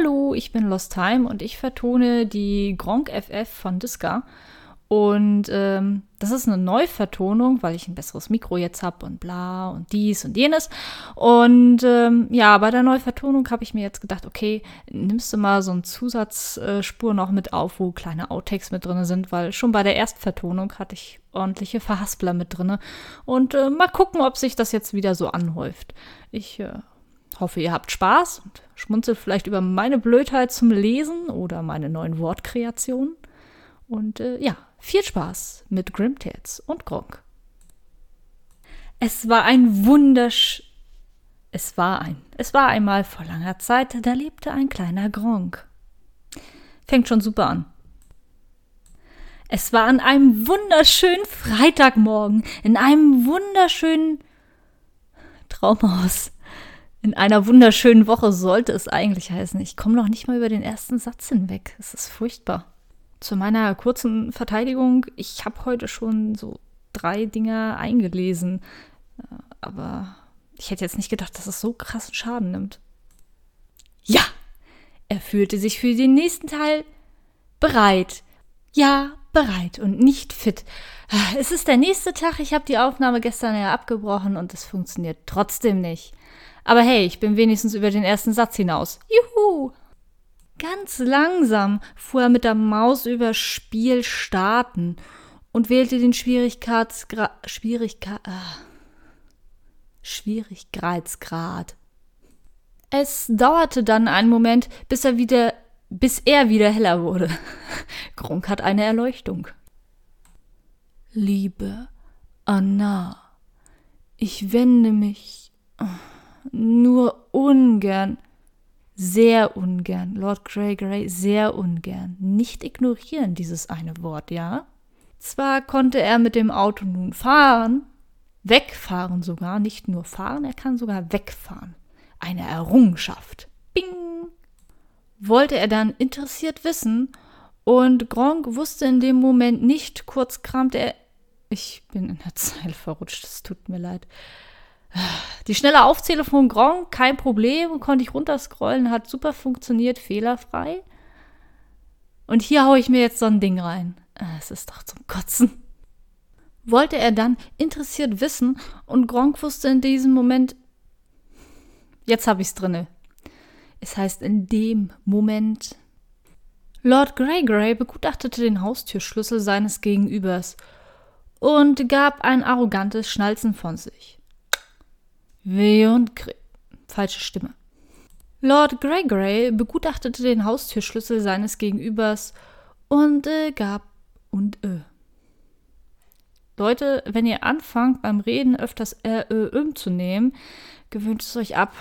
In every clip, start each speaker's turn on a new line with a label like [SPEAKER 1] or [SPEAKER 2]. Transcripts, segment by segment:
[SPEAKER 1] Hallo, ich bin Lost Time und ich vertone die Gronk FF von Disca. Und ähm, das ist eine Neuvertonung, weil ich ein besseres Mikro jetzt habe und bla und dies und jenes. Und ähm, ja, bei der Neuvertonung habe ich mir jetzt gedacht, okay, nimmst du mal so eine Zusatzspur noch mit auf, wo kleine Outtakes mit drin sind, weil schon bei der Erstvertonung hatte ich ordentliche Verhaspler mit drin. Und äh, mal gucken, ob sich das jetzt wieder so anhäuft. Ich äh, hoffe, ihr habt Spaß und schmunzelt vielleicht über meine Blödheit zum Lesen oder meine neuen Wortkreationen. Und äh, ja, viel Spaß mit Grimtales und Gronk. Es war ein wundersch. Es war ein. Es war einmal vor langer Zeit, da lebte ein kleiner Gronk. Fängt schon super an. Es war an einem wunderschönen Freitagmorgen, in einem wunderschönen Traumhaus. In einer wunderschönen Woche sollte es eigentlich heißen. Ich komme noch nicht mal über den ersten Satz hinweg. Es ist furchtbar. Zu meiner kurzen Verteidigung, ich habe heute schon so drei Dinge eingelesen, äh, aber ich hätte jetzt nicht gedacht, dass es so krassen Schaden nimmt. Ja, er fühlte sich für den nächsten Teil bereit. Ja, bereit und nicht fit. Es ist der nächste Tag, ich habe die Aufnahme gestern ja abgebrochen und es funktioniert trotzdem nicht. Aber hey, ich bin wenigstens über den ersten Satz hinaus. Juhu! Ganz langsam fuhr er mit der Maus über Spiel starten und wählte den Schwierigkeitsgrad. Schwierigkeit. Äh, Schwierigkeitsgrad. Es dauerte dann einen Moment, bis er wieder, bis er wieder heller wurde. Gronk hat eine Erleuchtung. Liebe Anna, ich wende mich nur ungern sehr ungern. Lord Grey Grey sehr ungern. Nicht ignorieren dieses eine Wort, ja? Zwar konnte er mit dem Auto nun fahren, wegfahren sogar, nicht nur fahren, er kann sogar wegfahren. Eine Errungenschaft. Bing! Wollte er dann interessiert wissen, und Gronk wusste in dem Moment nicht, kurz kramte er. Ich bin in der Zeile verrutscht, es tut mir leid. Die schnelle Aufzählung von Gronk, kein Problem, konnte ich runterscrollen, hat super funktioniert, fehlerfrei. Und hier haue ich mir jetzt so ein Ding rein. Ah, es ist doch zum Kotzen. Wollte er dann interessiert wissen und Gronk wusste in diesem Moment, jetzt habe ich es drinne. Es heißt in dem Moment. Lord Greygrey begutachtete den Haustürschlüssel seines Gegenübers und gab ein arrogantes Schnalzen von sich. Und Gre Falsche Stimme. Lord Gregory begutachtete den Haustürschlüssel seines Gegenübers und äh, gab und äh. Leute, wenn ihr anfangt beim Reden öfters äh, äh, ähm zu nehmen, gewöhnt es euch ab.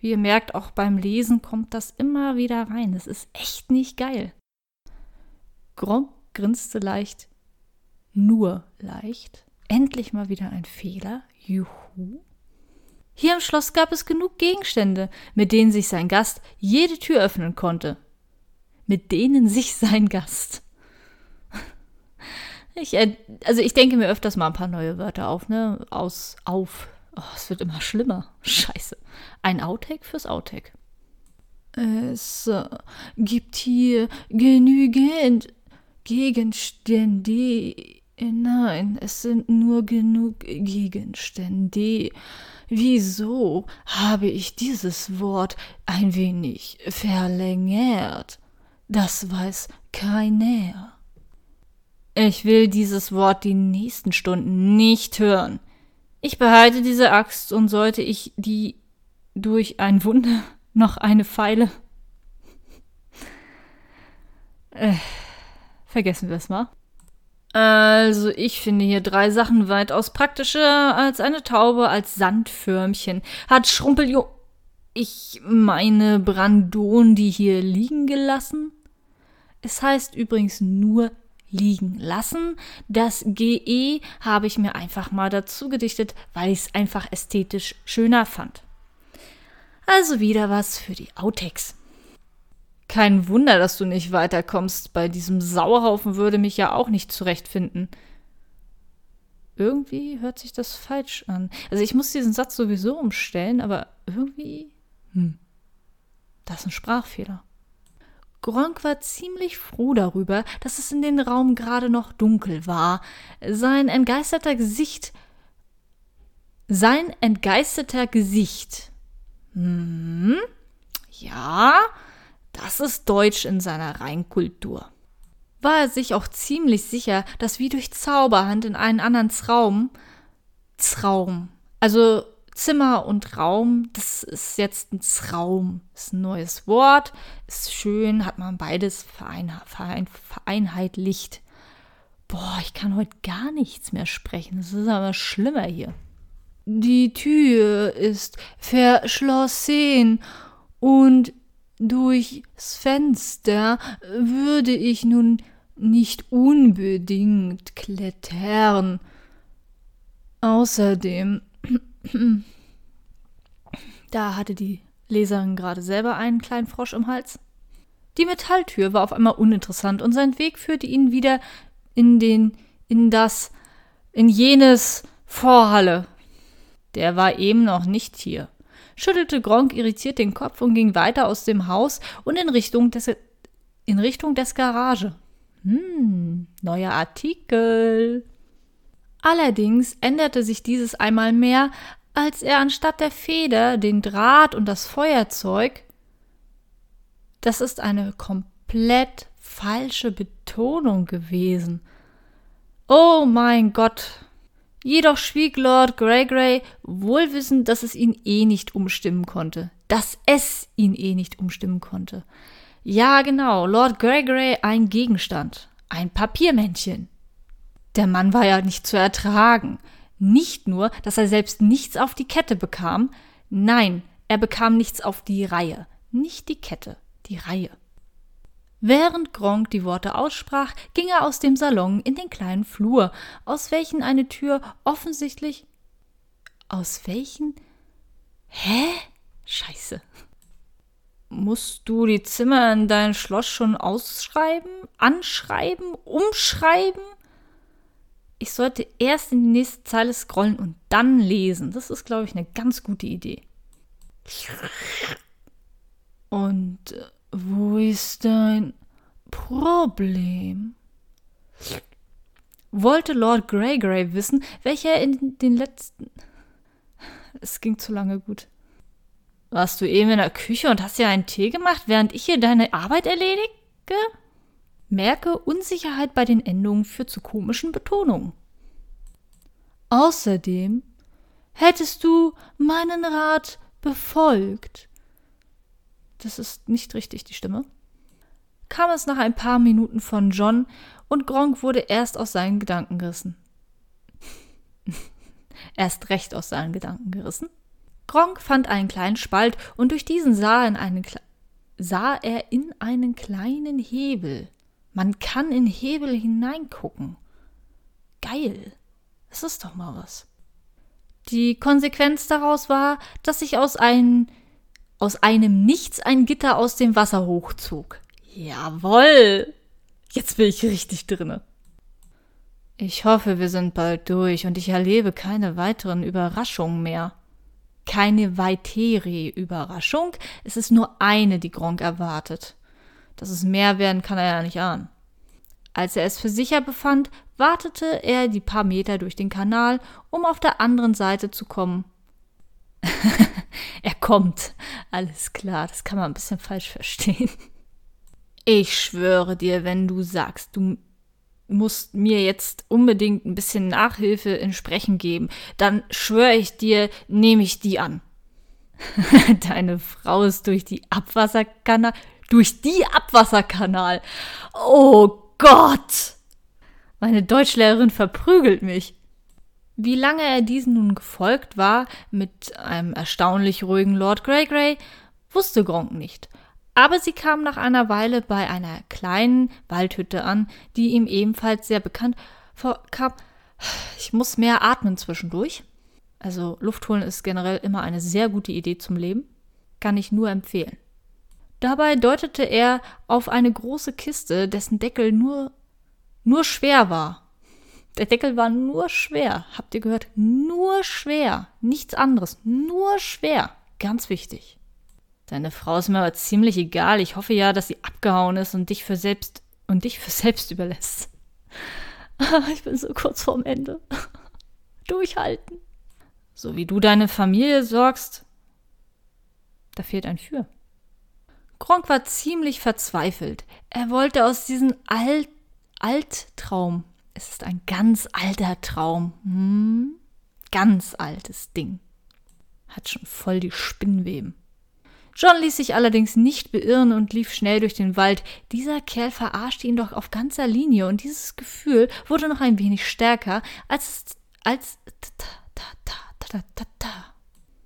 [SPEAKER 1] Wie ihr merkt, auch beim Lesen kommt das immer wieder rein. Das ist echt nicht geil. Gronk grinste leicht. Nur leicht. Endlich mal wieder ein Fehler. Juhu. Hier im Schloss gab es genug Gegenstände, mit denen sich sein Gast jede Tür öffnen konnte. Mit denen sich sein Gast. Ich, äh, also ich denke mir öfters mal ein paar neue Wörter auf, ne? Aus, auf. Oh, es wird immer schlimmer. Scheiße. Ein Outtake fürs Outtake. Es äh, gibt hier genügend Gegenstände. Nein, es sind nur genug Gegenstände. Wieso habe ich dieses Wort ein wenig verlängert? Das weiß keiner. Ich will dieses Wort die nächsten Stunden nicht hören. Ich behalte diese Axt und sollte ich die durch ein Wunder noch eine Feile. Äh, vergessen wir es mal. Also, ich finde hier drei Sachen weitaus praktischer als eine Taube als Sandförmchen. Hat Schrumpeljo. Ich meine Brandon die hier liegen gelassen? Es heißt übrigens nur liegen lassen. Das GE habe ich mir einfach mal dazu gedichtet, weil ich es einfach ästhetisch schöner fand. Also wieder was für die Outtakes. Kein Wunder, dass du nicht weiterkommst. Bei diesem Sauhaufen würde mich ja auch nicht zurechtfinden. Irgendwie hört sich das falsch an. Also ich muss diesen Satz sowieso umstellen, aber irgendwie. Hm. Das ist ein Sprachfehler. Gronk war ziemlich froh darüber, dass es in den Raum gerade noch dunkel war. Sein entgeisterter Gesicht. Sein entgeisterter Gesicht. Hm, ja, das ist Deutsch in seiner Reinkultur. War er sich auch ziemlich sicher, dass wie durch Zauberhand in einen anderen Traum, Traum, also Zimmer und Raum, das ist jetzt ein Traum, ist ein neues Wort, ist schön, hat man beides verein, verein, vereinheitlicht. Boah, ich kann heute gar nichts mehr sprechen, es ist aber schlimmer hier. Die Tür ist verschlossen und durchs Fenster würde ich nun nicht unbedingt klettern. Außerdem, da hatte die Leserin gerade selber einen kleinen Frosch im Hals. Die Metalltür war auf einmal uninteressant und sein Weg führte ihn wieder in den, in das, in jenes Vorhalle. Der war eben noch nicht hier schüttelte Gronk irritiert den Kopf und ging weiter aus dem Haus und in Richtung des, in Richtung des Garage. Hm, neuer Artikel. Allerdings änderte sich dieses einmal mehr, als er anstatt der Feder den Draht und das Feuerzeug das ist eine komplett falsche Betonung gewesen. Oh mein Gott, Jedoch schwieg Lord Greygray, wohlwissend, dass es ihn eh nicht umstimmen konnte. Dass es ihn eh nicht umstimmen konnte. Ja, genau, Lord Greygray ein Gegenstand. Ein Papiermännchen. Der Mann war ja nicht zu ertragen. Nicht nur, dass er selbst nichts auf die Kette bekam, nein, er bekam nichts auf die Reihe. Nicht die Kette, die Reihe. Während Gronk die Worte aussprach, ging er aus dem Salon in den kleinen Flur, aus welchen eine Tür offensichtlich. Aus welchen? Hä? Scheiße. Musst du die Zimmer in dein Schloss schon ausschreiben, anschreiben, umschreiben? Ich sollte erst in die nächste Zeile scrollen und dann lesen. Das ist, glaube ich, eine ganz gute Idee. Und äh, wo ist dein Problem? Wollte Lord Greygrey wissen, welcher in den letzten. Es ging zu lange gut. Warst du eben in der Küche und hast dir einen Tee gemacht, während ich hier deine Arbeit erledige? Merke, Unsicherheit bei den Endungen führt zu komischen Betonungen. Außerdem hättest du meinen Rat befolgt, das ist nicht richtig die Stimme, kam es nach ein paar Minuten von John und Gronk wurde erst aus seinen Gedanken gerissen. erst recht aus seinen Gedanken gerissen. Gronk fand einen kleinen Spalt und durch diesen sah, sah er in einen kleinen Hebel. Man kann in Hebel hineingucken. Geil. Das ist doch mal was. Die Konsequenz daraus war, dass sich aus einem aus einem Nichts ein Gitter aus dem Wasser hochzog. Jawoll! Jetzt bin ich richtig drinne. Ich hoffe, wir sind bald durch und ich erlebe keine weiteren Überraschungen mehr. Keine weitere Überraschung, es ist nur eine, die Gronk erwartet. Dass es mehr werden, kann er ja nicht ahnen. Als er es für sicher befand, wartete er die paar Meter durch den Kanal, um auf der anderen Seite zu kommen. er kommt. Alles klar, das kann man ein bisschen falsch verstehen. Ich schwöre dir, wenn du sagst, du musst mir jetzt unbedingt ein bisschen Nachhilfe in Sprechen geben, dann schwöre ich dir, nehme ich die an. Deine Frau ist durch die Abwasserkanal. Durch die Abwasserkanal. Oh Gott! Meine Deutschlehrerin verprügelt mich. Wie lange er diesen nun gefolgt war, mit einem erstaunlich ruhigen Lord Greygrey, wusste Gronk nicht. Aber sie kam nach einer Weile bei einer kleinen Waldhütte an, die ihm ebenfalls sehr bekannt vorkam. Ich muss mehr atmen zwischendurch. Also Luft holen ist generell immer eine sehr gute Idee zum Leben. Kann ich nur empfehlen. Dabei deutete er auf eine große Kiste, dessen Deckel nur, nur schwer war der Deckel war nur schwer. Habt ihr gehört? Nur schwer. Nichts anderes. Nur schwer. Ganz wichtig. Deine Frau ist mir aber ziemlich egal. Ich hoffe ja, dass sie abgehauen ist und dich für selbst und dich für selbst überlässt. Ich bin so kurz vorm Ende. Durchhalten. So wie du deine Familie sorgst, da fehlt ein Für. Gronk war ziemlich verzweifelt. Er wollte aus diesem Alt Alttraum. Es ist ein ganz alter Traum. Hm? Ganz altes Ding. Hat schon voll die Spinnweben. John ließ sich allerdings nicht beirren und lief schnell durch den Wald. Dieser Kerl verarschte ihn doch auf ganzer Linie und dieses Gefühl wurde noch ein wenig stärker, als als ta ta ta ta ta ta